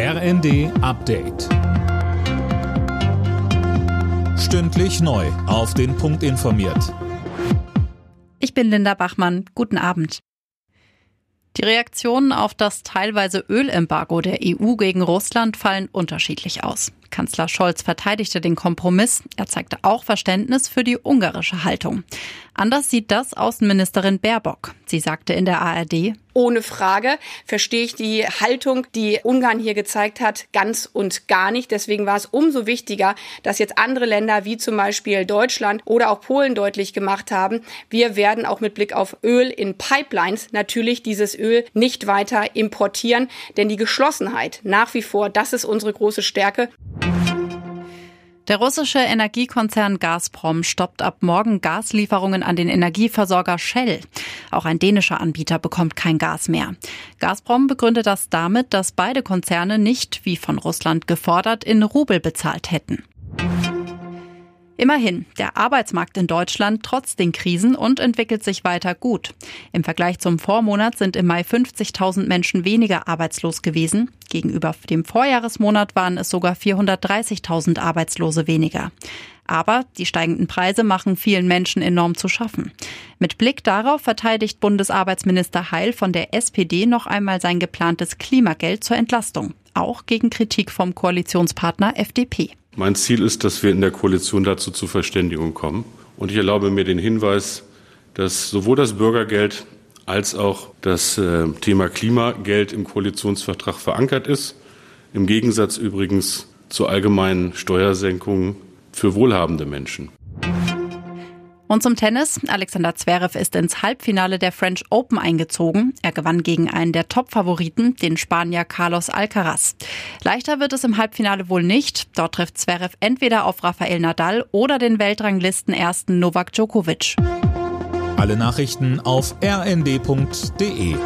RND Update. Stündlich neu. Auf den Punkt informiert. Ich bin Linda Bachmann. Guten Abend. Die Reaktionen auf das teilweise Ölembargo der EU gegen Russland fallen unterschiedlich aus. Kanzler Scholz verteidigte den Kompromiss. Er zeigte auch Verständnis für die ungarische Haltung. Anders sieht das Außenministerin Baerbock. Sie sagte in der ARD, ohne Frage verstehe ich die Haltung, die Ungarn hier gezeigt hat, ganz und gar nicht. Deswegen war es umso wichtiger, dass jetzt andere Länder wie zum Beispiel Deutschland oder auch Polen deutlich gemacht haben, wir werden auch mit Blick auf Öl in Pipelines natürlich dieses Öl nicht weiter importieren, denn die Geschlossenheit nach wie vor, das ist unsere große Stärke. Der russische Energiekonzern Gazprom stoppt ab morgen Gaslieferungen an den Energieversorger Shell. Auch ein dänischer Anbieter bekommt kein Gas mehr. Gazprom begründet das damit, dass beide Konzerne nicht, wie von Russland gefordert, in Rubel bezahlt hätten. Immerhin, der Arbeitsmarkt in Deutschland trotz den Krisen und entwickelt sich weiter gut. Im Vergleich zum Vormonat sind im Mai 50.000 Menschen weniger arbeitslos gewesen. Gegenüber dem Vorjahresmonat waren es sogar 430.000 Arbeitslose weniger. Aber die steigenden Preise machen vielen Menschen enorm zu schaffen. Mit Blick darauf verteidigt Bundesarbeitsminister Heil von der SPD noch einmal sein geplantes Klimageld zur Entlastung, auch gegen Kritik vom Koalitionspartner FDP. Mein Ziel ist, dass wir in der Koalition dazu zur Verständigung kommen. Und ich erlaube mir den Hinweis, dass sowohl das Bürgergeld als auch das äh, Thema Klimageld im Koalitionsvertrag verankert ist. Im Gegensatz übrigens zur allgemeinen Steuersenkung für wohlhabende Menschen. Und zum Tennis. Alexander Zverev ist ins Halbfinale der French Open eingezogen. Er gewann gegen einen der Top-Favoriten, den Spanier Carlos Alcaraz. Leichter wird es im Halbfinale wohl nicht. Dort trifft Zverev entweder auf Rafael Nadal oder den Weltranglistenersten Novak Djokovic. Alle Nachrichten auf rnd.de